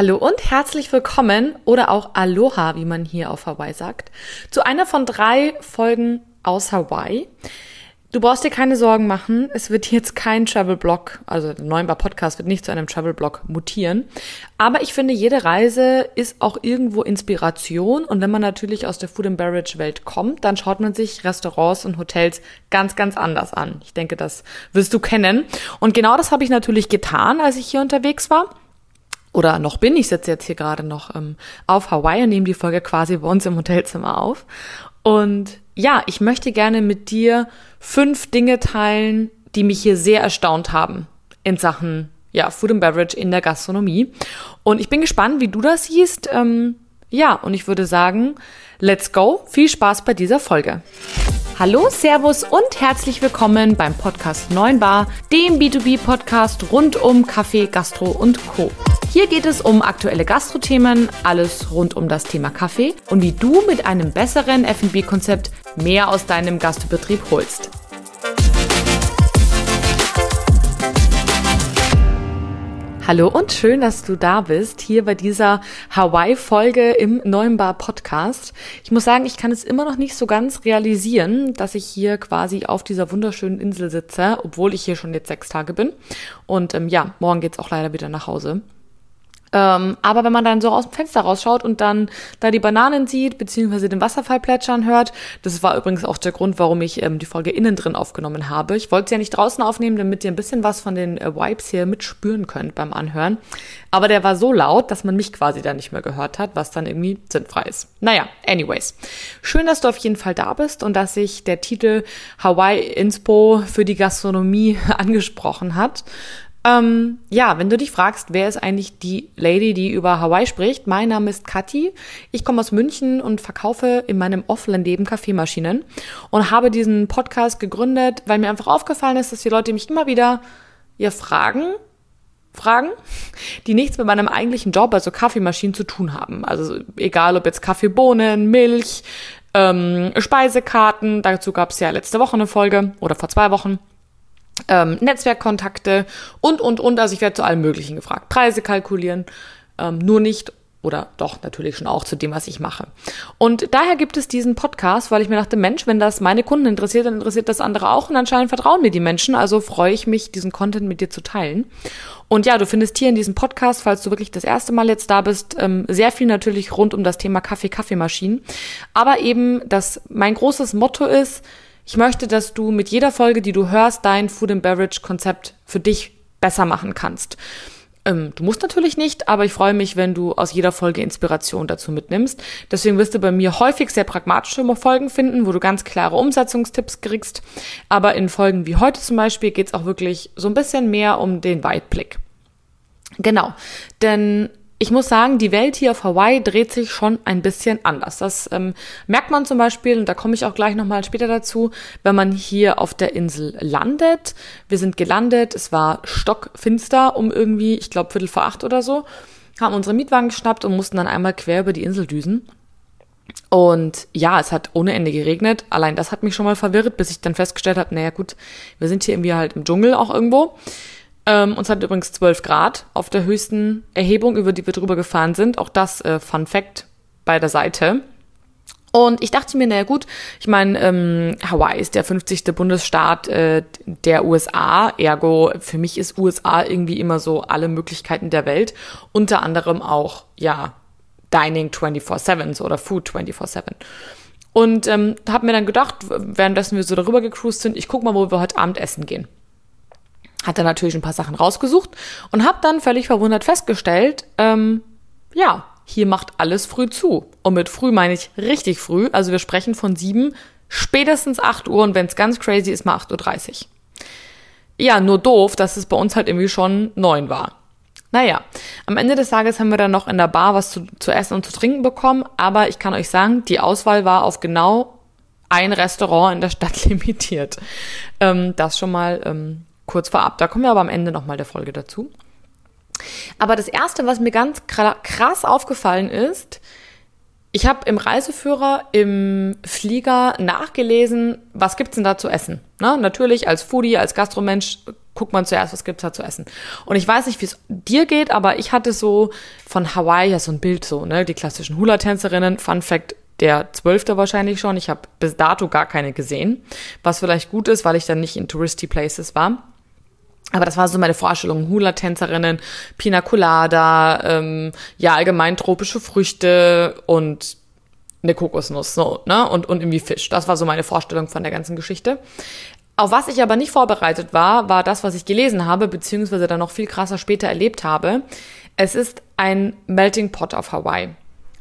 Hallo und herzlich willkommen oder auch Aloha, wie man hier auf Hawaii sagt, zu einer von drei Folgen aus Hawaii. Du brauchst dir keine Sorgen machen. Es wird jetzt kein Travel-Blog, also der Neunbar Podcast wird nicht zu einem Travel-Blog mutieren. Aber ich finde, jede Reise ist auch irgendwo Inspiration. Und wenn man natürlich aus der Food and Beverage Welt kommt, dann schaut man sich Restaurants und Hotels ganz, ganz anders an. Ich denke, das wirst du kennen. Und genau das habe ich natürlich getan, als ich hier unterwegs war oder noch bin. Ich sitze jetzt hier gerade noch ähm, auf Hawaii und nehme die Folge quasi bei uns im Hotelzimmer auf. Und ja, ich möchte gerne mit dir fünf Dinge teilen, die mich hier sehr erstaunt haben in Sachen ja, Food and Beverage in der Gastronomie. Und ich bin gespannt, wie du das siehst. Ähm, ja, und ich würde sagen, let's go. Viel Spaß bei dieser Folge. Hallo, Servus und herzlich willkommen beim Podcast 9 Bar, dem B2B-Podcast rund um Kaffee, Gastro und Co. Hier geht es um aktuelle Gastrothemen, alles rund um das Thema Kaffee und wie du mit einem besseren F&B-Konzept mehr aus deinem Gastbetrieb holst. Hallo und schön, dass du da bist, hier bei dieser Hawaii-Folge im Neuen Bar Podcast. Ich muss sagen, ich kann es immer noch nicht so ganz realisieren, dass ich hier quasi auf dieser wunderschönen Insel sitze, obwohl ich hier schon jetzt sechs Tage bin. Und ähm, ja, morgen geht's auch leider wieder nach Hause. Ähm, aber wenn man dann so aus dem Fenster rausschaut und dann da die Bananen sieht, beziehungsweise den Wasserfall plätschern hört, das war übrigens auch der Grund, warum ich ähm, die Folge innen drin aufgenommen habe. Ich wollte sie ja nicht draußen aufnehmen, damit ihr ein bisschen was von den äh, Vibes hier mitspüren könnt beim Anhören. Aber der war so laut, dass man mich quasi dann nicht mehr gehört hat, was dann irgendwie sinnfrei ist. Naja, anyways. Schön, dass du auf jeden Fall da bist und dass sich der Titel Hawaii Inspo für die Gastronomie angesprochen hat. Ähm, ja, wenn du dich fragst, wer ist eigentlich die Lady, die über Hawaii spricht, mein Name ist Kathi. Ich komme aus München und verkaufe in meinem Offline-Leben Kaffeemaschinen und habe diesen Podcast gegründet, weil mir einfach aufgefallen ist, dass die Leute mich immer wieder ja fragen, Fragen, die nichts mit meinem eigentlichen Job, also Kaffeemaschinen, zu tun haben. Also egal, ob jetzt Kaffeebohnen, Milch, ähm, Speisekarten, dazu gab es ja letzte Woche eine Folge oder vor zwei Wochen ähm, Netzwerkkontakte und, und, und. Also ich werde zu allem Möglichen gefragt. Preise kalkulieren, ähm, nur nicht oder doch natürlich schon auch zu dem, was ich mache. Und daher gibt es diesen Podcast, weil ich mir dachte, Mensch, wenn das meine Kunden interessiert, dann interessiert das andere auch und anscheinend vertrauen mir die Menschen. Also freue ich mich, diesen Content mit dir zu teilen. Und ja, du findest hier in diesem Podcast, falls du wirklich das erste Mal jetzt da bist, ähm, sehr viel natürlich rund um das Thema Kaffee, Kaffeemaschinen. Aber eben, dass mein großes Motto ist, ich möchte, dass du mit jeder Folge, die du hörst, dein Food and Beverage Konzept für dich besser machen kannst. Ähm, du musst natürlich nicht, aber ich freue mich, wenn du aus jeder Folge Inspiration dazu mitnimmst. Deswegen wirst du bei mir häufig sehr pragmatische Folgen finden, wo du ganz klare Umsetzungstipps kriegst. Aber in Folgen wie heute zum Beispiel geht es auch wirklich so ein bisschen mehr um den Weitblick. Genau, denn ich muss sagen, die Welt hier auf Hawaii dreht sich schon ein bisschen anders. Das ähm, merkt man zum Beispiel, und da komme ich auch gleich nochmal später dazu, wenn man hier auf der Insel landet. Wir sind gelandet, es war stockfinster um irgendwie, ich glaube, Viertel vor acht oder so, haben unsere Mietwagen geschnappt und mussten dann einmal quer über die Insel düsen. Und ja, es hat ohne Ende geregnet. Allein das hat mich schon mal verwirrt, bis ich dann festgestellt habe, naja gut, wir sind hier irgendwie halt im Dschungel auch irgendwo. Ähm, uns hat übrigens 12 Grad auf der höchsten Erhebung, über die wir drüber gefahren sind. Auch das äh, Fun Fact bei der Seite. Und ich dachte mir, naja gut, ich meine, ähm, Hawaii ist der 50. Bundesstaat äh, der USA, ergo für mich ist USA irgendwie immer so alle Möglichkeiten der Welt, unter anderem auch, ja, Dining 24-7 oder Food 24-7. Und ähm, habe mir dann gedacht, währenddessen wir so darüber gecruised sind, ich guck mal, wo wir heute Abend essen gehen hat er natürlich ein paar Sachen rausgesucht und habe dann völlig verwundert festgestellt, ähm, ja, hier macht alles früh zu. Und mit früh meine ich richtig früh. Also wir sprechen von sieben, spätestens acht Uhr und wenn es ganz crazy ist, mal 8.30 Uhr. Ja, nur doof, dass es bei uns halt irgendwie schon neun war. Naja, am Ende des Tages haben wir dann noch in der Bar was zu, zu essen und zu trinken bekommen, aber ich kann euch sagen, die Auswahl war auf genau ein Restaurant in der Stadt limitiert. Ähm, das schon mal ähm, kurz vorab. Da kommen wir aber am Ende nochmal der Folge dazu. Aber das Erste, was mir ganz krass aufgefallen ist, ich habe im Reiseführer im Flieger nachgelesen, was gibt's denn da zu essen? Na, natürlich als Foodie, als Gastromensch guckt man zuerst, was gibt's da zu essen. Und ich weiß nicht, wie es dir geht, aber ich hatte so von Hawaii ja so ein Bild so, ne, die klassischen Hula-Tänzerinnen. Fun Fact, der zwölfte wahrscheinlich schon. Ich habe bis dato gar keine gesehen, was vielleicht gut ist, weil ich dann nicht in Touristy Places war. Aber das war so meine Vorstellung. Hula-Tänzerinnen, Pina Colada, ähm, ja, allgemein tropische Früchte und eine Kokosnuss, so, ne? Und, und irgendwie Fisch. Das war so meine Vorstellung von der ganzen Geschichte. Auf was ich aber nicht vorbereitet war, war das, was ich gelesen habe, beziehungsweise dann noch viel krasser später erlebt habe. Es ist ein Melting Pot auf Hawaii.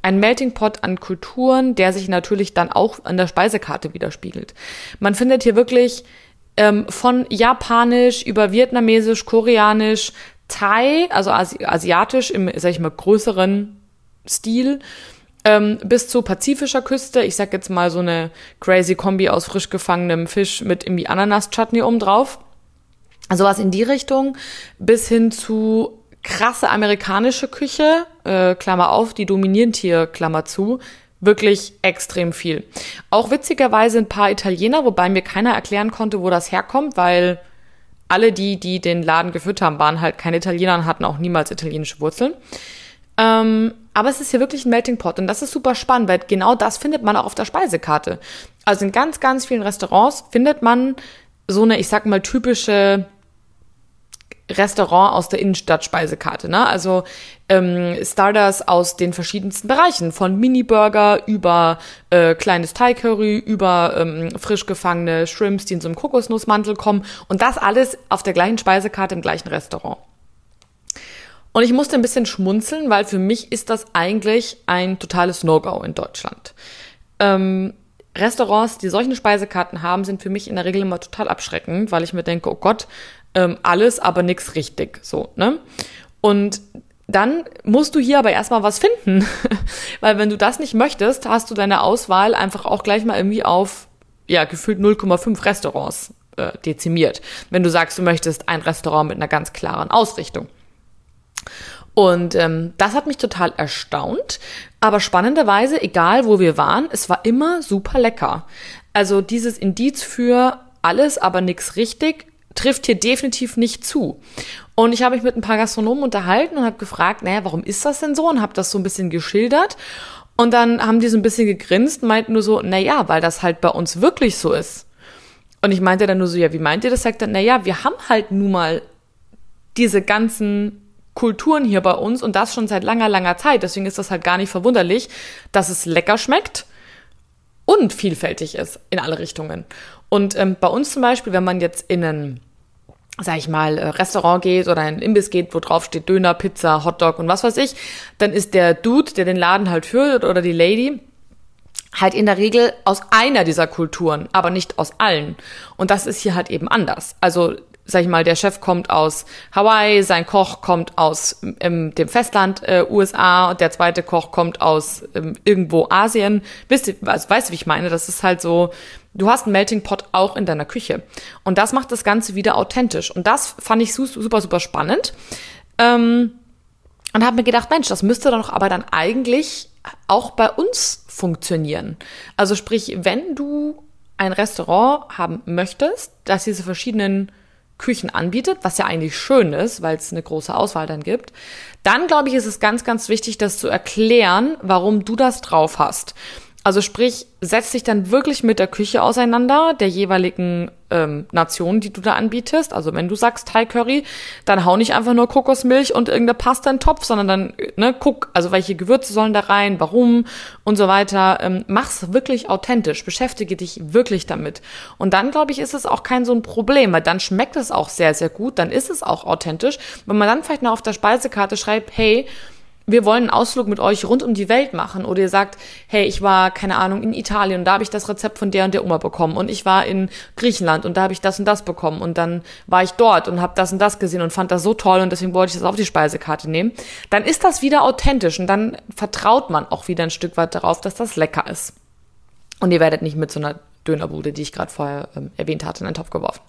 Ein Melting Pot an Kulturen, der sich natürlich dann auch an der Speisekarte widerspiegelt. Man findet hier wirklich ähm, von Japanisch über Vietnamesisch, Koreanisch, Thai, also Asi asiatisch im, sag ich mal, größeren Stil, ähm, bis zu pazifischer Küste. Ich sag jetzt mal so eine crazy Kombi aus frisch gefangenem Fisch mit irgendwie Ananas-Chutney oben drauf. Also was in die Richtung, bis hin zu krasse amerikanische Küche, äh, Klammer auf, die dominieren hier, Klammer zu, wirklich extrem viel. Auch witzigerweise ein paar Italiener, wobei mir keiner erklären konnte, wo das herkommt, weil alle die, die den Laden geführt haben, waren halt keine Italiener und hatten auch niemals italienische Wurzeln. Ähm, aber es ist hier wirklich ein Melting Pot und das ist super spannend, weil genau das findet man auch auf der Speisekarte. Also in ganz, ganz vielen Restaurants findet man so eine, ich sag mal, typische Restaurant aus der Innenstadt-Speisekarte. Ne? Also ähm, Starters aus den verschiedensten Bereichen, von Mini-Burger über äh, kleines Thai-Curry, über ähm, frisch gefangene Shrimps, die in so einem Kokosnussmantel kommen. Und das alles auf der gleichen Speisekarte im gleichen Restaurant. Und ich musste ein bisschen schmunzeln, weil für mich ist das eigentlich ein totales No-Go in Deutschland. Ähm, Restaurants, die solche Speisekarten haben, sind für mich in der Regel immer total abschreckend, weil ich mir denke, oh Gott, ähm, alles, aber nichts richtig. So, ne? Und dann musst du hier aber erstmal was finden. Weil wenn du das nicht möchtest, hast du deine Auswahl einfach auch gleich mal irgendwie auf, ja, gefühlt 0,5 Restaurants äh, dezimiert. Wenn du sagst, du möchtest ein Restaurant mit einer ganz klaren Ausrichtung. Und ähm, das hat mich total erstaunt. Aber spannenderweise, egal wo wir waren, es war immer super lecker. Also dieses Indiz für alles, aber nichts richtig, trifft hier definitiv nicht zu. Und ich habe mich mit ein paar Gastronomen unterhalten und habe gefragt, naja, warum ist das denn so? Und habe das so ein bisschen geschildert. Und dann haben die so ein bisschen gegrinst meinten nur so, naja, weil das halt bei uns wirklich so ist. Und ich meinte dann nur so, ja, wie meint ihr das? Sagt dann, naja, wir haben halt nun mal diese ganzen Kulturen hier bei uns und das schon seit langer, langer Zeit. Deswegen ist das halt gar nicht verwunderlich, dass es lecker schmeckt und vielfältig ist in alle Richtungen. Und ähm, bei uns zum Beispiel, wenn man jetzt in ein, sag ich mal, äh, Restaurant geht oder ein Imbiss geht, wo drauf steht Döner, Pizza, Hotdog und was weiß ich, dann ist der Dude, der den Laden halt führt oder die Lady, halt in der Regel aus einer dieser Kulturen, aber nicht aus allen. Und das ist hier halt eben anders. Also sag ich mal, der Chef kommt aus Hawaii, sein Koch kommt aus ähm, dem Festland äh, USA und der zweite Koch kommt aus ähm, irgendwo Asien. Wisst ihr, also, weißt du, wie ich meine? Das ist halt so, du hast einen Melting Pot auch in deiner Küche. Und das macht das Ganze wieder authentisch. Und das fand ich super, super spannend. Ähm, und habe mir gedacht, Mensch, das müsste doch aber dann eigentlich auch bei uns funktionieren. Also sprich, wenn du ein Restaurant haben möchtest, das diese verschiedenen Küchen anbietet, was ja eigentlich schön ist, weil es eine große Auswahl dann gibt, dann glaube ich, ist es ganz, ganz wichtig, das zu erklären, warum du das drauf hast. Also sprich, setz dich dann wirklich mit der Küche auseinander, der jeweiligen ähm, Nation, die du da anbietest. Also wenn du sagst Thai Curry, dann hau nicht einfach nur Kokosmilch und irgendeine Pasta in den Topf, sondern dann ne, guck, also welche Gewürze sollen da rein, warum und so weiter. Ähm, mach's wirklich authentisch, beschäftige dich wirklich damit. Und dann, glaube ich, ist es auch kein so ein Problem, weil dann schmeckt es auch sehr, sehr gut, dann ist es auch authentisch. Wenn man dann vielleicht noch auf der Speisekarte schreibt, hey, wir wollen einen Ausflug mit euch rund um die Welt machen oder ihr sagt, hey, ich war, keine Ahnung, in Italien und da habe ich das Rezept von der und der Oma bekommen und ich war in Griechenland und da habe ich das und das bekommen und dann war ich dort und habe das und das gesehen und fand das so toll und deswegen wollte ich das auf die Speisekarte nehmen, dann ist das wieder authentisch und dann vertraut man auch wieder ein Stück weit darauf, dass das lecker ist. Und ihr werdet nicht mit so einer Dönerbude, die ich gerade vorher ähm, erwähnt hatte, in den Topf geworfen.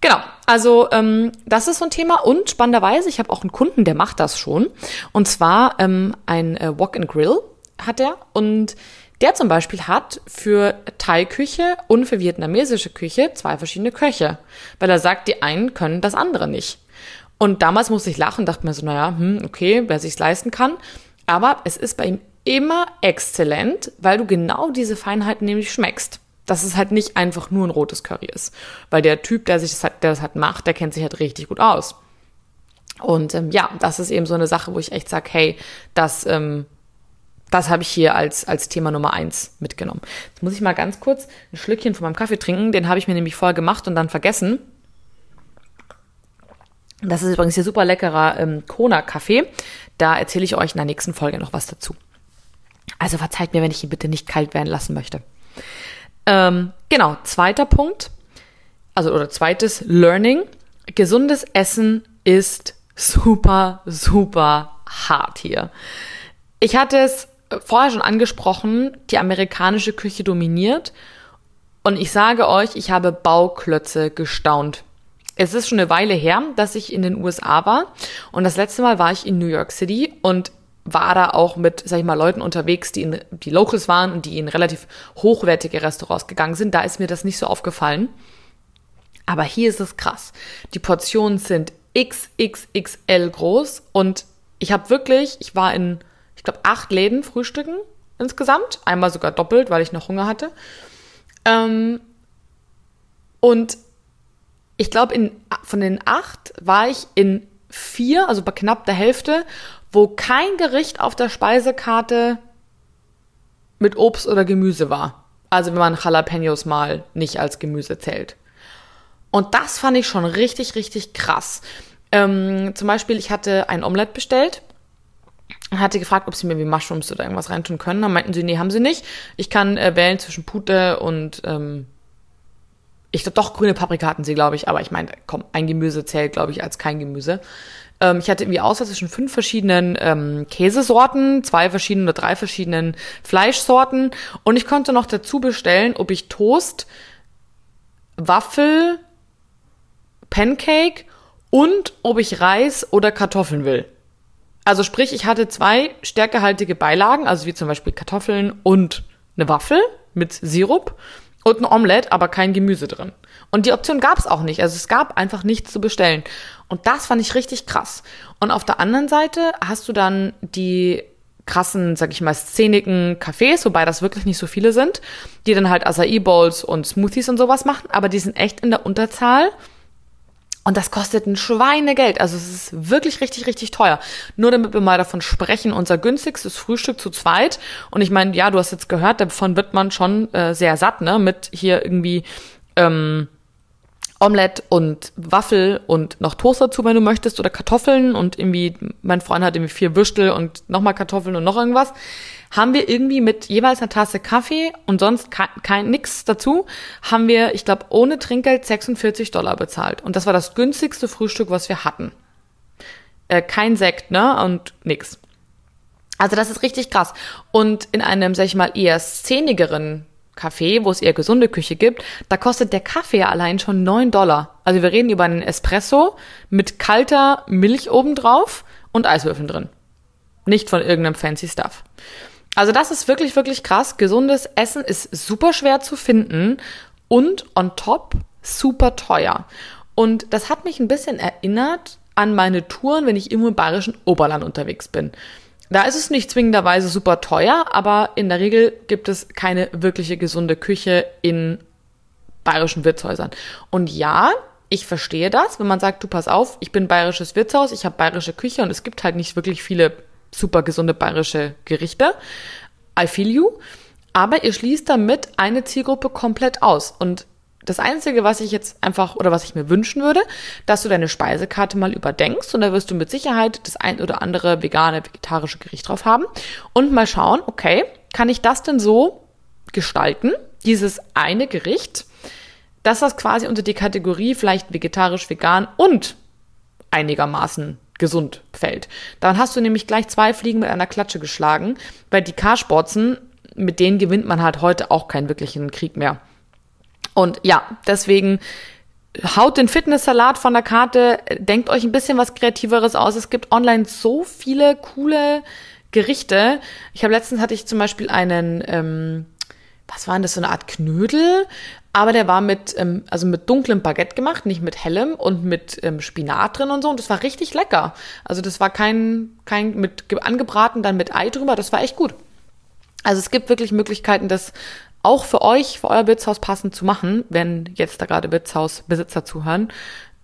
Genau, also ähm, das ist so ein Thema und spannenderweise, ich habe auch einen Kunden, der macht das schon und zwar ähm, ein äh, Walk and Grill hat er und Der zum Beispiel hat für Thai-Küche und für vietnamesische Küche zwei verschiedene Köche, weil er sagt, die einen können das andere nicht. Und damals musste ich lachen, dachte mir so, naja, hm, okay, wer sich's leisten kann. Aber es ist bei ihm immer exzellent, weil du genau diese Feinheiten nämlich schmeckst. Dass es halt nicht einfach nur ein rotes Curry ist. Weil der Typ, der sich das halt, der das halt macht, der kennt sich halt richtig gut aus. Und ähm, ja, das ist eben so eine Sache, wo ich echt sage, hey, das, ähm, das habe ich hier als, als Thema Nummer eins mitgenommen. Jetzt muss ich mal ganz kurz ein Schlückchen von meinem Kaffee trinken. Den habe ich mir nämlich vorher gemacht und dann vergessen. Das ist übrigens hier super leckerer ähm, Kona-Kaffee. Da erzähle ich euch in der nächsten Folge noch was dazu. Also verzeiht mir, wenn ich ihn bitte nicht kalt werden lassen möchte. Ähm, genau, zweiter Punkt, also oder zweites Learning. Gesundes Essen ist super, super hart hier. Ich hatte es vorher schon angesprochen, die amerikanische Küche dominiert. Und ich sage euch, ich habe Bauklötze gestaunt. Es ist schon eine Weile her, dass ich in den USA war. Und das letzte Mal war ich in New York City und war da auch mit, sag ich mal, Leuten unterwegs, die, in, die Locals waren und die in relativ hochwertige Restaurants gegangen sind. Da ist mir das nicht so aufgefallen. Aber hier ist es krass. Die Portionen sind XXXL groß und ich habe wirklich, ich war in, ich glaube, acht Läden frühstücken insgesamt. Einmal sogar doppelt, weil ich noch Hunger hatte. Ähm, und ich glaube, von den acht war ich in vier, also bei knapp der Hälfte, wo kein Gericht auf der Speisekarte mit Obst oder Gemüse war. Also wenn man Jalapenos mal nicht als Gemüse zählt. Und das fand ich schon richtig, richtig krass. Ähm, zum Beispiel, ich hatte ein Omelette bestellt hatte gefragt, ob sie mir wie Mushrooms oder irgendwas reintun können. Dann meinten sie, nee, haben sie nicht. Ich kann äh, wählen zwischen Pute und ähm, ich glaube doch grüne Paprika hatten sie, glaube ich, aber ich meine, komm, ein Gemüse zählt, glaube ich, als kein Gemüse. Ähm, ich hatte irgendwie Auswahl zwischen fünf verschiedenen ähm, Käsesorten, zwei verschiedenen oder drei verschiedenen Fleischsorten und ich konnte noch dazu bestellen, ob ich Toast, Waffel, Pancake und ob ich Reis oder Kartoffeln will. Also sprich, ich hatte zwei stärkehaltige Beilagen, also wie zum Beispiel Kartoffeln und eine Waffel mit Sirup und ein Omelette, aber kein Gemüse drin. Und die Option gab es auch nicht. Also es gab einfach nichts zu bestellen. Und das fand ich richtig krass. Und auf der anderen Seite hast du dann die krassen, sag ich mal, szenigen Cafés, wobei das wirklich nicht so viele sind, die dann halt Acai Bowls und Smoothies und sowas machen, aber die sind echt in der Unterzahl und das kostet ein Schweinegeld. Also es ist wirklich richtig, richtig teuer. Nur damit wir mal davon sprechen, unser günstigstes Frühstück zu zweit. Und ich meine, ja, du hast jetzt gehört, davon wird man schon äh, sehr satt, ne? Mit hier irgendwie ähm, Omelette und Waffel und noch Toast dazu, wenn du möchtest, oder Kartoffeln und irgendwie, mein Freund hat irgendwie vier Würstel und nochmal Kartoffeln und noch irgendwas haben wir irgendwie mit jeweils einer Tasse Kaffee und sonst kein, kein nix dazu, haben wir, ich glaube, ohne Trinkgeld 46 Dollar bezahlt. Und das war das günstigste Frühstück, was wir hatten. Äh, kein Sekt, ne? Und nix. Also das ist richtig krass. Und in einem, sag ich mal, eher szenigeren Café, wo es eher gesunde Küche gibt, da kostet der Kaffee allein schon 9 Dollar. Also wir reden über einen Espresso mit kalter Milch obendrauf und Eiswürfeln drin. Nicht von irgendeinem fancy Stuff. Also das ist wirklich, wirklich krass. Gesundes Essen ist super schwer zu finden und on top super teuer. Und das hat mich ein bisschen erinnert an meine Touren, wenn ich im bayerischen Oberland unterwegs bin. Da ist es nicht zwingenderweise super teuer, aber in der Regel gibt es keine wirkliche gesunde Küche in bayerischen Wirtshäusern. Und ja, ich verstehe das, wenn man sagt, du pass auf, ich bin bayerisches Wirtshaus, ich habe bayerische Küche und es gibt halt nicht wirklich viele super gesunde bayerische Gerichte. I feel you. Aber ihr schließt damit eine Zielgruppe komplett aus. Und das Einzige, was ich jetzt einfach oder was ich mir wünschen würde, dass du deine Speisekarte mal überdenkst und da wirst du mit Sicherheit das ein oder andere vegane, vegetarische Gericht drauf haben und mal schauen, okay, kann ich das denn so gestalten, dieses eine Gericht, dass das quasi unter die Kategorie vielleicht vegetarisch, vegan und einigermaßen gesund fällt. Dann hast du nämlich gleich zwei Fliegen mit einer Klatsche geschlagen, weil die Carsportzen, mit denen gewinnt man halt heute auch keinen wirklichen Krieg mehr. Und ja, deswegen haut den Fitnesssalat von der Karte, denkt euch ein bisschen was Kreativeres aus. Es gibt online so viele coole Gerichte. Ich habe letztens hatte ich zum Beispiel einen, ähm, was war denn das, so eine Art Knödel, aber der war mit, ähm, also mit dunklem Baguette gemacht, nicht mit hellem und mit ähm, Spinat drin und so. Und das war richtig lecker. Also das war kein, kein mit angebraten, dann mit Ei drüber. Das war echt gut. Also es gibt wirklich Möglichkeiten, das auch für euch, für euer Wirtshaus passend zu machen, wenn jetzt da gerade Wirtshausbesitzer zuhören.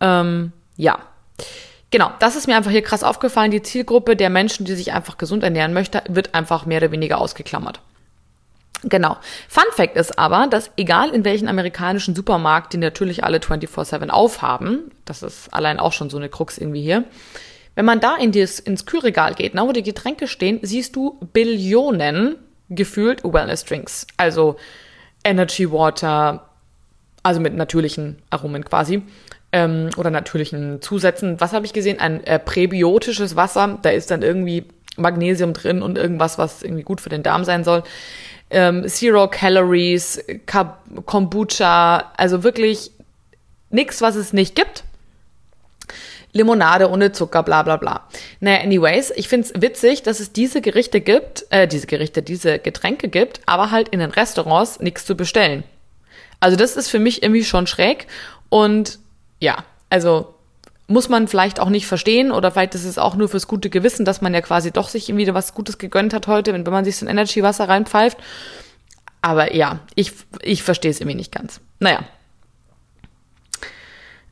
Ähm, ja. Genau, das ist mir einfach hier krass aufgefallen. Die Zielgruppe der Menschen, die sich einfach gesund ernähren möchte, wird einfach mehr oder weniger ausgeklammert. Genau. Fun Fact ist aber, dass egal in welchen amerikanischen Supermarkt, die natürlich alle 24-7 aufhaben, das ist allein auch schon so eine Krux irgendwie hier, wenn man da in dieses, ins Kühlregal geht, na, wo die Getränke stehen, siehst du Billionen gefühlt Wellness Drinks. Also Energy Water, also mit natürlichen Aromen quasi. Ähm, oder natürlichen Zusätzen. Was habe ich gesehen? Ein äh, präbiotisches Wasser. Da ist dann irgendwie Magnesium drin und irgendwas, was irgendwie gut für den Darm sein soll ähm, Zero Calories, Kombucha, also wirklich nichts, was es nicht gibt. Limonade ohne Zucker, bla bla bla. Naja, anyways, ich find's witzig, dass es diese Gerichte gibt, äh, diese Gerichte, diese Getränke gibt, aber halt in den Restaurants nichts zu bestellen. Also das ist für mich irgendwie schon schräg. Und ja, also muss man vielleicht auch nicht verstehen oder vielleicht ist es auch nur fürs gute Gewissen, dass man ja quasi doch sich irgendwie was Gutes gegönnt hat heute, wenn, wenn man sich so ein Energy-Wasser reinpfeift. Aber ja, ich, ich verstehe es irgendwie nicht ganz. Naja.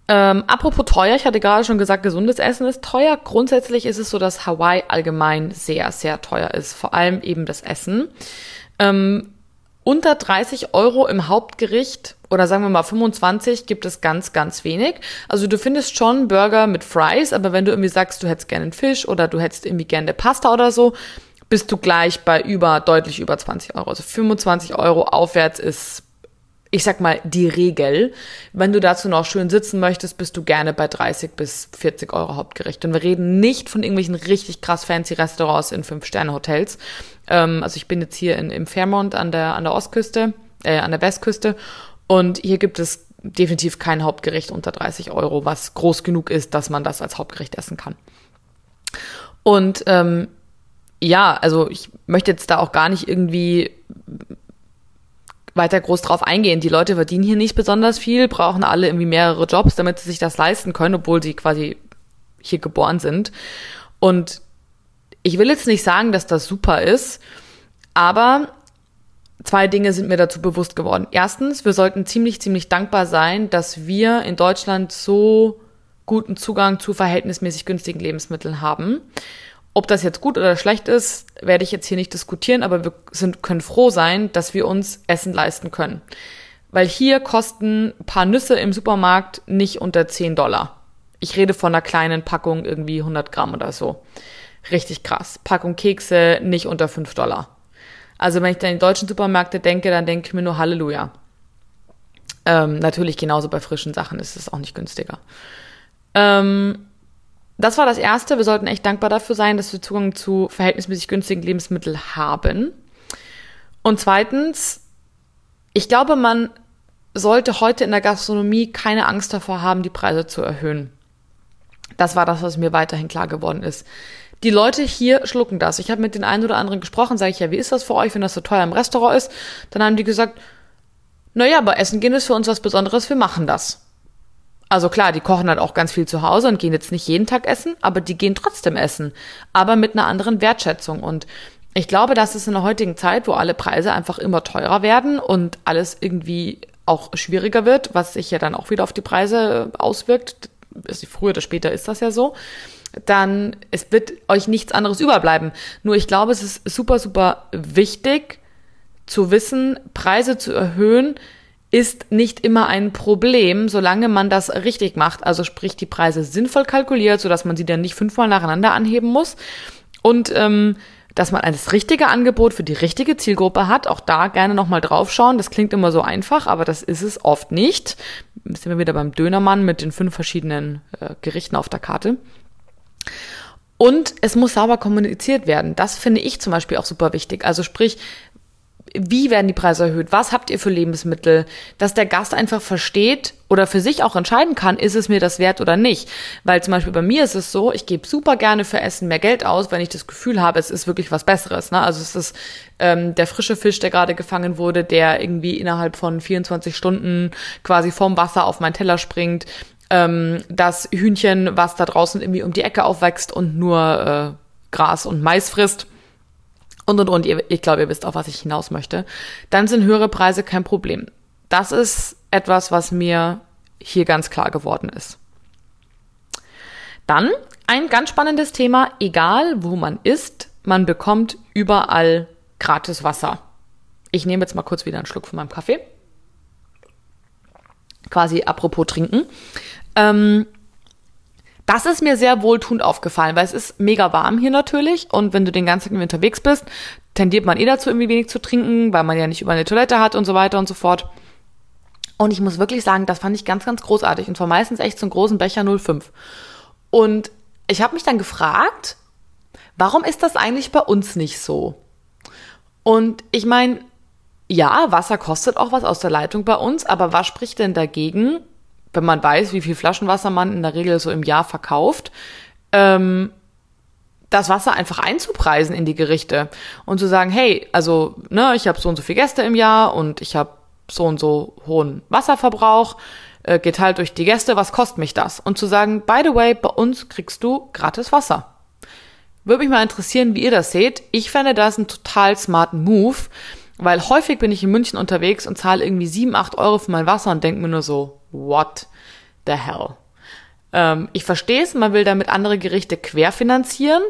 Ähm, apropos teuer, ich hatte gerade schon gesagt, gesundes Essen ist teuer. Grundsätzlich ist es so, dass Hawaii allgemein sehr, sehr teuer ist. Vor allem eben das Essen. Ähm, unter 30 Euro im Hauptgericht oder sagen wir mal 25 gibt es ganz, ganz wenig. Also du findest schon Burger mit Fries, aber wenn du irgendwie sagst, du hättest gerne einen Fisch oder du hättest irgendwie gerne Pasta oder so, bist du gleich bei über, deutlich über 20 Euro. Also 25 Euro aufwärts ist ich sag mal, die Regel. Wenn du dazu noch schön sitzen möchtest, bist du gerne bei 30 bis 40 Euro Hauptgericht. Und wir reden nicht von irgendwelchen richtig krass fancy Restaurants in Fünf-Sterne-Hotels. Ähm, also ich bin jetzt hier in, im Fairmont an der, an der Ostküste, äh, an der Westküste. Und hier gibt es definitiv kein Hauptgericht unter 30 Euro, was groß genug ist, dass man das als Hauptgericht essen kann. Und ähm, ja, also ich möchte jetzt da auch gar nicht irgendwie weiter groß drauf eingehen. Die Leute verdienen hier nicht besonders viel, brauchen alle irgendwie mehrere Jobs, damit sie sich das leisten können, obwohl sie quasi hier geboren sind. Und ich will jetzt nicht sagen, dass das super ist, aber zwei Dinge sind mir dazu bewusst geworden. Erstens, wir sollten ziemlich, ziemlich dankbar sein, dass wir in Deutschland so guten Zugang zu verhältnismäßig günstigen Lebensmitteln haben. Ob das jetzt gut oder schlecht ist, werde ich jetzt hier nicht diskutieren, aber wir sind, können froh sein, dass wir uns Essen leisten können. Weil hier kosten ein paar Nüsse im Supermarkt nicht unter 10 Dollar. Ich rede von einer kleinen Packung, irgendwie 100 Gramm oder so. Richtig krass. Packung Kekse nicht unter 5 Dollar. Also wenn ich dann in deutschen Supermärkte denke, dann denke ich mir nur Halleluja. Ähm, natürlich genauso bei frischen Sachen ist es auch nicht günstiger. Ähm, das war das Erste. Wir sollten echt dankbar dafür sein, dass wir Zugang zu verhältnismäßig günstigen Lebensmitteln haben. Und zweitens, ich glaube, man sollte heute in der Gastronomie keine Angst davor haben, die Preise zu erhöhen. Das war das, was mir weiterhin klar geworden ist. Die Leute hier schlucken das. Ich habe mit den einen oder anderen gesprochen, sage ich ja, wie ist das für euch, wenn das so teuer im Restaurant ist? Dann haben die gesagt, naja, aber Essen gehen ist für uns was Besonderes, wir machen das. Also klar, die kochen halt auch ganz viel zu Hause und gehen jetzt nicht jeden Tag essen, aber die gehen trotzdem essen, aber mit einer anderen Wertschätzung. Und ich glaube, dass es in der heutigen Zeit, wo alle Preise einfach immer teurer werden und alles irgendwie auch schwieriger wird, was sich ja dann auch wieder auf die Preise auswirkt, früher oder später ist das ja so, dann es wird euch nichts anderes überbleiben. Nur ich glaube, es ist super, super wichtig zu wissen, Preise zu erhöhen, ist nicht immer ein Problem, solange man das richtig macht. Also sprich die Preise sinnvoll kalkuliert, sodass man sie dann nicht fünfmal nacheinander anheben muss. Und ähm, dass man das richtige Angebot für die richtige Zielgruppe hat. Auch da gerne nochmal draufschauen. Das klingt immer so einfach, aber das ist es oft nicht. Sind wir wieder beim Dönermann mit den fünf verschiedenen äh, Gerichten auf der Karte. Und es muss sauber kommuniziert werden. Das finde ich zum Beispiel auch super wichtig. Also sprich, wie werden die Preise erhöht? Was habt ihr für Lebensmittel? Dass der Gast einfach versteht oder für sich auch entscheiden kann, ist es mir das wert oder nicht. Weil zum Beispiel bei mir ist es so, ich gebe super gerne für Essen mehr Geld aus, wenn ich das Gefühl habe, es ist wirklich was Besseres. Ne? Also es ist ähm, der frische Fisch, der gerade gefangen wurde, der irgendwie innerhalb von 24 Stunden quasi vom Wasser auf meinen Teller springt. Ähm, das Hühnchen, was da draußen irgendwie um die Ecke aufwächst und nur äh, Gras und Mais frisst und und und, ihr, ich glaube, ihr wisst auch, was ich hinaus möchte, dann sind höhere Preise kein Problem. Das ist etwas, was mir hier ganz klar geworden ist. Dann ein ganz spannendes Thema, egal wo man ist, man bekommt überall gratis Wasser. Ich nehme jetzt mal kurz wieder einen Schluck von meinem Kaffee. Quasi apropos trinken. Ähm, das ist mir sehr wohltuend aufgefallen, weil es ist mega warm hier natürlich und wenn du den ganzen Tag unterwegs bist, tendiert man eh dazu, irgendwie wenig zu trinken, weil man ja nicht über eine Toilette hat und so weiter und so fort. Und ich muss wirklich sagen, das fand ich ganz, ganz großartig und zwar meistens echt einen großen Becher 05. Und ich habe mich dann gefragt, warum ist das eigentlich bei uns nicht so? Und ich meine, ja, Wasser kostet auch was aus der Leitung bei uns, aber was spricht denn dagegen, wenn man weiß, wie viel Flaschenwasser man in der Regel so im Jahr verkauft, ähm, das Wasser einfach einzupreisen in die Gerichte und zu sagen, hey, also ne, ich habe so und so viele Gäste im Jahr und ich habe so und so hohen Wasserverbrauch, äh, geteilt durch die Gäste, was kostet mich das? Und zu sagen, by the way, bei uns kriegst du gratis Wasser. Würde mich mal interessieren, wie ihr das seht. Ich fände das einen total smarten Move, weil häufig bin ich in München unterwegs und zahle irgendwie 7, 8 Euro für mein Wasser und denke mir nur so, what the hell? Ähm, ich verstehe es, man will damit andere Gerichte querfinanzieren.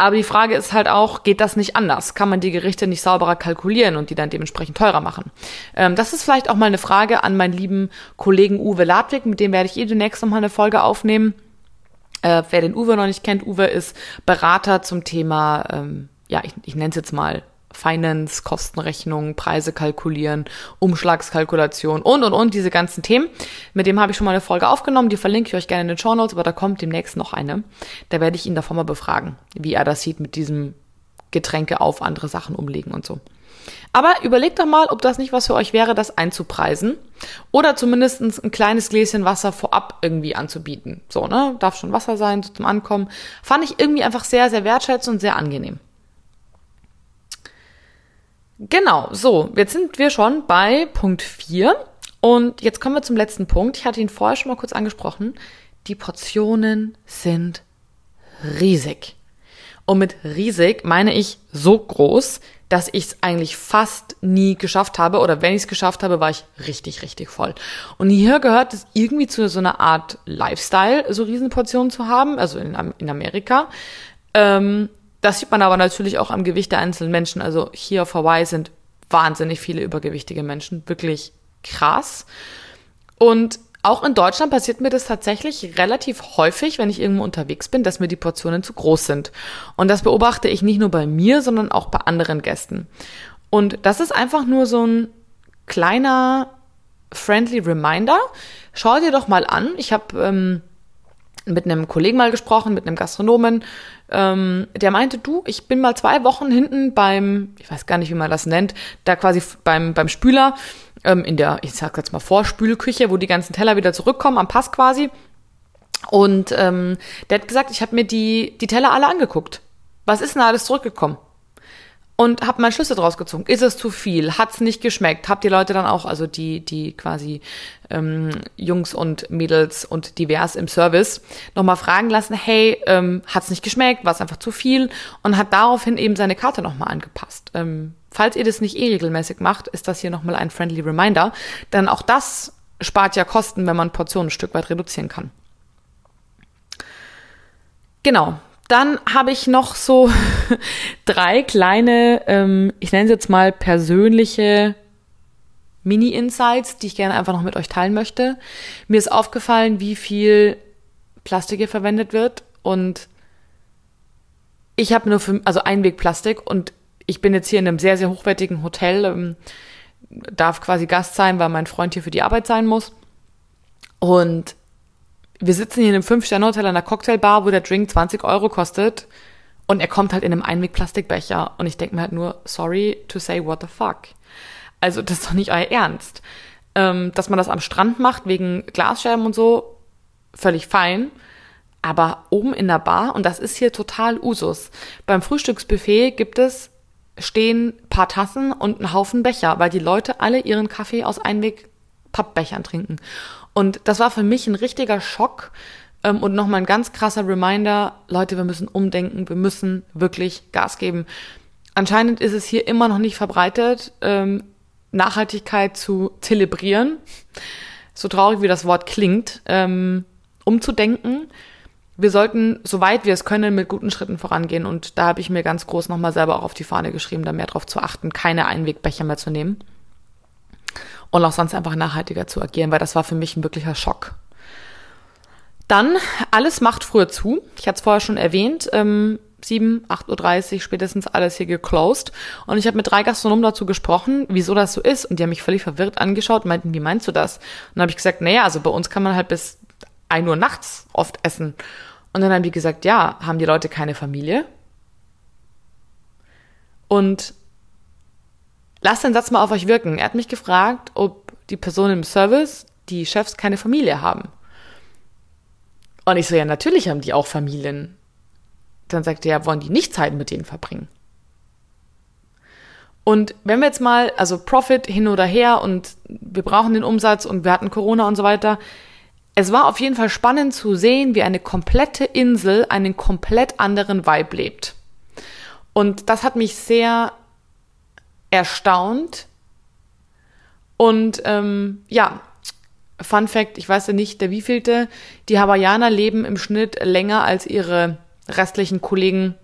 Aber die Frage ist halt auch, geht das nicht anders? Kann man die Gerichte nicht sauberer kalkulieren und die dann dementsprechend teurer machen? Ähm, das ist vielleicht auch mal eine Frage an meinen lieben Kollegen Uwe Ladwig, mit dem werde ich eh demnächst nochmal eine Folge aufnehmen. Äh, wer den Uwe noch nicht kennt, Uwe ist Berater zum Thema, ähm, ja, ich, ich nenne es jetzt mal Finance, Kostenrechnung, Preise kalkulieren, Umschlagskalkulation und, und, und, diese ganzen Themen. Mit dem habe ich schon mal eine Folge aufgenommen, die verlinke ich euch gerne in den Notes, aber da kommt demnächst noch eine. Da werde ich ihn davon mal befragen, wie er das sieht mit diesem Getränke auf andere Sachen umlegen und so. Aber überlegt doch mal, ob das nicht was für euch wäre, das einzupreisen. Oder zumindest ein kleines Gläschen Wasser vorab irgendwie anzubieten. So, ne? Darf schon Wasser sein, so zum Ankommen. Fand ich irgendwie einfach sehr, sehr wertschätzend und sehr angenehm. Genau, so, jetzt sind wir schon bei Punkt 4 und jetzt kommen wir zum letzten Punkt. Ich hatte ihn vorher schon mal kurz angesprochen. Die Portionen sind riesig. Und mit riesig meine ich so groß, dass ich es eigentlich fast nie geschafft habe oder wenn ich es geschafft habe, war ich richtig, richtig voll. Und hier gehört es irgendwie zu so einer Art Lifestyle, so Riesenportionen zu haben, also in, in Amerika. Ähm, das sieht man aber natürlich auch am Gewicht der einzelnen Menschen. Also hier auf Hawaii sind wahnsinnig viele übergewichtige Menschen. Wirklich krass. Und auch in Deutschland passiert mir das tatsächlich relativ häufig, wenn ich irgendwo unterwegs bin, dass mir die Portionen zu groß sind. Und das beobachte ich nicht nur bei mir, sondern auch bei anderen Gästen. Und das ist einfach nur so ein kleiner friendly Reminder. Schau dir doch mal an. Ich habe ähm, mit einem Kollegen mal gesprochen, mit einem Gastronomen, ähm, der meinte, du, ich bin mal zwei Wochen hinten beim, ich weiß gar nicht, wie man das nennt, da quasi beim, beim Spüler, ähm, in der, ich sag jetzt mal Vorspülküche, wo die ganzen Teller wieder zurückkommen, am Pass quasi. Und ähm, der hat gesagt, ich habe mir die, die Teller alle angeguckt. Was ist denn alles zurückgekommen? Und habe mal Schlüsse draus gezogen. Ist es zu viel? Hat's nicht geschmeckt? Habt die Leute dann auch, also die, die quasi ähm, Jungs und Mädels und divers im Service, nochmal fragen lassen, hey, ähm, hat's nicht geschmeckt? War es einfach zu viel? Und hat daraufhin eben seine Karte nochmal angepasst. Ähm, falls ihr das nicht eh regelmäßig macht, ist das hier nochmal ein friendly Reminder. Denn auch das spart ja Kosten, wenn man Portionen ein Stück weit reduzieren kann. Genau, dann habe ich noch so drei kleine, ähm, ich nenne es jetzt mal persönliche Mini-Insights, die ich gerne einfach noch mit euch teilen möchte. Mir ist aufgefallen, wie viel Plastik hier verwendet wird und ich habe nur für, also Einwegplastik und ich bin jetzt hier in einem sehr, sehr hochwertigen Hotel, ähm, darf quasi Gast sein, weil mein Freund hier für die Arbeit sein muss. Und wir sitzen hier in einem Fünf-Sterne-Hotel an einer Cocktailbar, wo der Drink 20 Euro kostet. Und er kommt halt in einem Einweg-Plastikbecher. Und ich denke mir halt nur, sorry to say what the fuck. Also das ist doch nicht euer Ernst. Ähm, dass man das am Strand macht wegen Glasscherben und so, völlig fein. Aber oben in der Bar, und das ist hier total Usus. Beim Frühstücksbuffet gibt es, stehen paar Tassen und einen Haufen Becher, weil die Leute alle ihren Kaffee aus Einweg-Pappbechern trinken. Und das war für mich ein richtiger Schock, ähm, und nochmal ein ganz krasser Reminder, Leute, wir müssen umdenken, wir müssen wirklich Gas geben. Anscheinend ist es hier immer noch nicht verbreitet, ähm, Nachhaltigkeit zu zelebrieren. So traurig wie das Wort klingt, ähm, umzudenken. Wir sollten, soweit wir es können, mit guten Schritten vorangehen. Und da habe ich mir ganz groß nochmal selber auch auf die Fahne geschrieben, da mehr darauf zu achten, keine Einwegbecher mehr zu nehmen. Und auch sonst einfach nachhaltiger zu agieren, weil das war für mich ein wirklicher Schock. Dann, alles macht früher zu. Ich hatte es vorher schon erwähnt. Ähm, 7, 8.30 Uhr spätestens alles hier geclosed. Und ich habe mit drei Gastronomen dazu gesprochen, wieso das so ist. Und die haben mich völlig verwirrt angeschaut und meinten, wie meinst du das? Und dann habe ich gesagt, naja, also bei uns kann man halt bis 1 Uhr nachts oft essen. Und dann haben die gesagt, ja, haben die Leute keine Familie? Und lasst den Satz mal auf euch wirken. Er hat mich gefragt, ob die Personen im Service, die Chefs, keine Familie haben. Und ich so, ja, natürlich haben die auch Familien. Dann sagt er, ja, wollen die nicht Zeit mit denen verbringen? Und wenn wir jetzt mal, also Profit hin oder her und wir brauchen den Umsatz und wir hatten Corona und so weiter. Es war auf jeden Fall spannend zu sehen, wie eine komplette Insel einen komplett anderen Vibe lebt. Und das hat mich sehr erstaunt. Und ähm, ja, Fun Fact, ich weiß ja nicht, der wievielte, die Hawaiianer leben im Schnitt länger als ihre restlichen Kollegen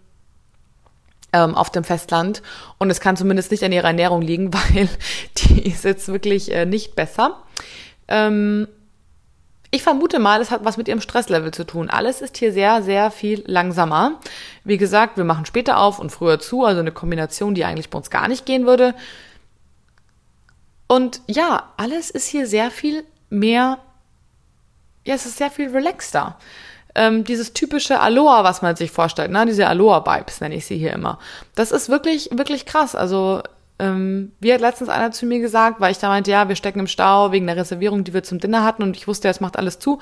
ähm, auf dem Festland. Und es kann zumindest nicht an ihrer Ernährung liegen, weil die ist jetzt wirklich äh, nicht besser. Ähm, ich vermute mal, es hat was mit ihrem Stresslevel zu tun. Alles ist hier sehr, sehr viel langsamer. Wie gesagt, wir machen später auf und früher zu, also eine Kombination, die eigentlich bei uns gar nicht gehen würde. Und ja, alles ist hier sehr viel mehr, ja, es ist sehr viel relaxter. Ähm, dieses typische Aloha, was man sich vorstellt, ne? diese Aloha-Vibes nenne ich sie hier immer. Das ist wirklich, wirklich krass. Also, ähm, wie hat letztens einer zu mir gesagt, weil ich da meinte, ja, wir stecken im Stau wegen der Reservierung, die wir zum Dinner hatten und ich wusste, es macht alles zu.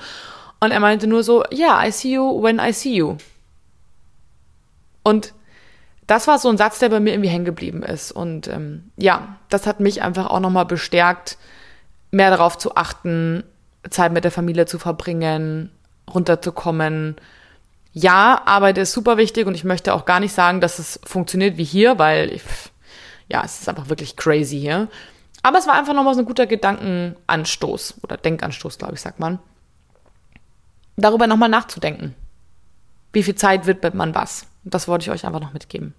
Und er meinte nur so, ja, yeah, I see you when I see you. Und das war so ein Satz, der bei mir irgendwie hängen geblieben ist. Und ähm, ja, das hat mich einfach auch nochmal bestärkt, mehr darauf zu achten, Zeit mit der Familie zu verbringen, runterzukommen. Ja, Arbeit ist super wichtig und ich möchte auch gar nicht sagen, dass es funktioniert wie hier, weil ich, ja, es ist einfach wirklich crazy hier. Aber es war einfach nochmal so ein guter Gedankenanstoß oder Denkanstoß, glaube ich, sagt man. Darüber nochmal nachzudenken. Wie viel Zeit widmet man was? Das wollte ich euch einfach noch mitgeben.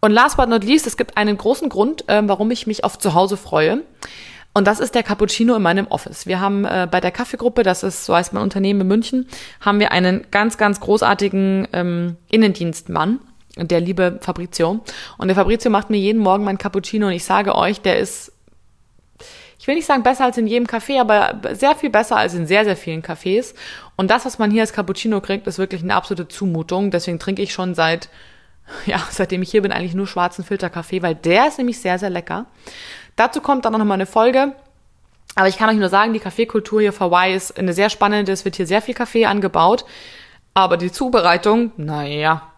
Und last but not least, es gibt einen großen Grund, äh, warum ich mich auf zu Hause freue. Und das ist der Cappuccino in meinem Office. Wir haben äh, bei der Kaffeegruppe, das ist so heißt mein Unternehmen in München, haben wir einen ganz, ganz großartigen ähm, Innendienstmann, der liebe Fabrizio. Und der Fabrizio macht mir jeden Morgen mein Cappuccino und ich sage euch, der ist, ich will nicht sagen besser als in jedem Café, aber sehr viel besser als in sehr, sehr vielen Cafés. Und das, was man hier als Cappuccino kriegt, ist wirklich eine absolute Zumutung. Deswegen trinke ich schon seit, ja, seitdem ich hier bin, eigentlich nur schwarzen Filterkaffee, weil der ist nämlich sehr, sehr lecker. Dazu kommt dann noch mal eine Folge. Aber ich kann euch nur sagen, die Kaffeekultur hier vor Hawaii ist eine sehr spannende. Es wird hier sehr viel Kaffee angebaut. Aber die Zubereitung, naja.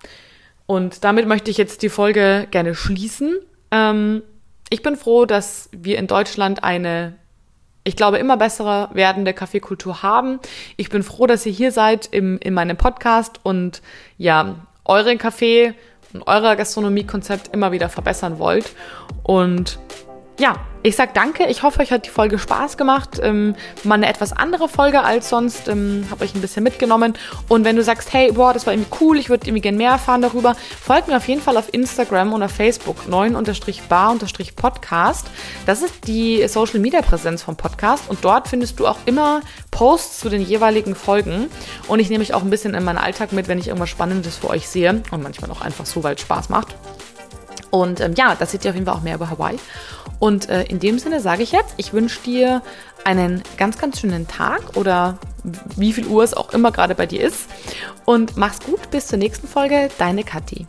Und damit möchte ich jetzt die Folge gerne schließen. Ähm, ich bin froh, dass wir in Deutschland eine, ich glaube, immer bessere werdende Kaffeekultur haben. Ich bin froh, dass ihr hier seid im, in meinem Podcast und ja, euren Kaffee und euer Gastronomiekonzept immer wieder verbessern wollt. Und ja, ich sag danke. Ich hoffe, euch hat die Folge Spaß gemacht. Ähm, mal eine etwas andere Folge als sonst. Ähm, Habe euch ein bisschen mitgenommen. Und wenn du sagst, hey, boah, das war irgendwie cool, ich würde irgendwie gerne mehr erfahren darüber, folgt mir auf jeden Fall auf Instagram oder Facebook 9-bar-podcast. Das ist die Social Media Präsenz vom Podcast. Und dort findest du auch immer Posts zu den jeweiligen Folgen. Und ich nehme mich auch ein bisschen in meinen Alltag mit, wenn ich irgendwas Spannendes für euch sehe. Und manchmal auch einfach so, weil es Spaß macht. Und ähm, ja, das seht ihr auf jeden Fall auch mehr über Hawaii. Und äh, in dem Sinne sage ich jetzt, ich wünsche dir einen ganz, ganz schönen Tag oder wie viel Uhr es auch immer gerade bei dir ist. Und mach's gut, bis zur nächsten Folge, deine Kathi.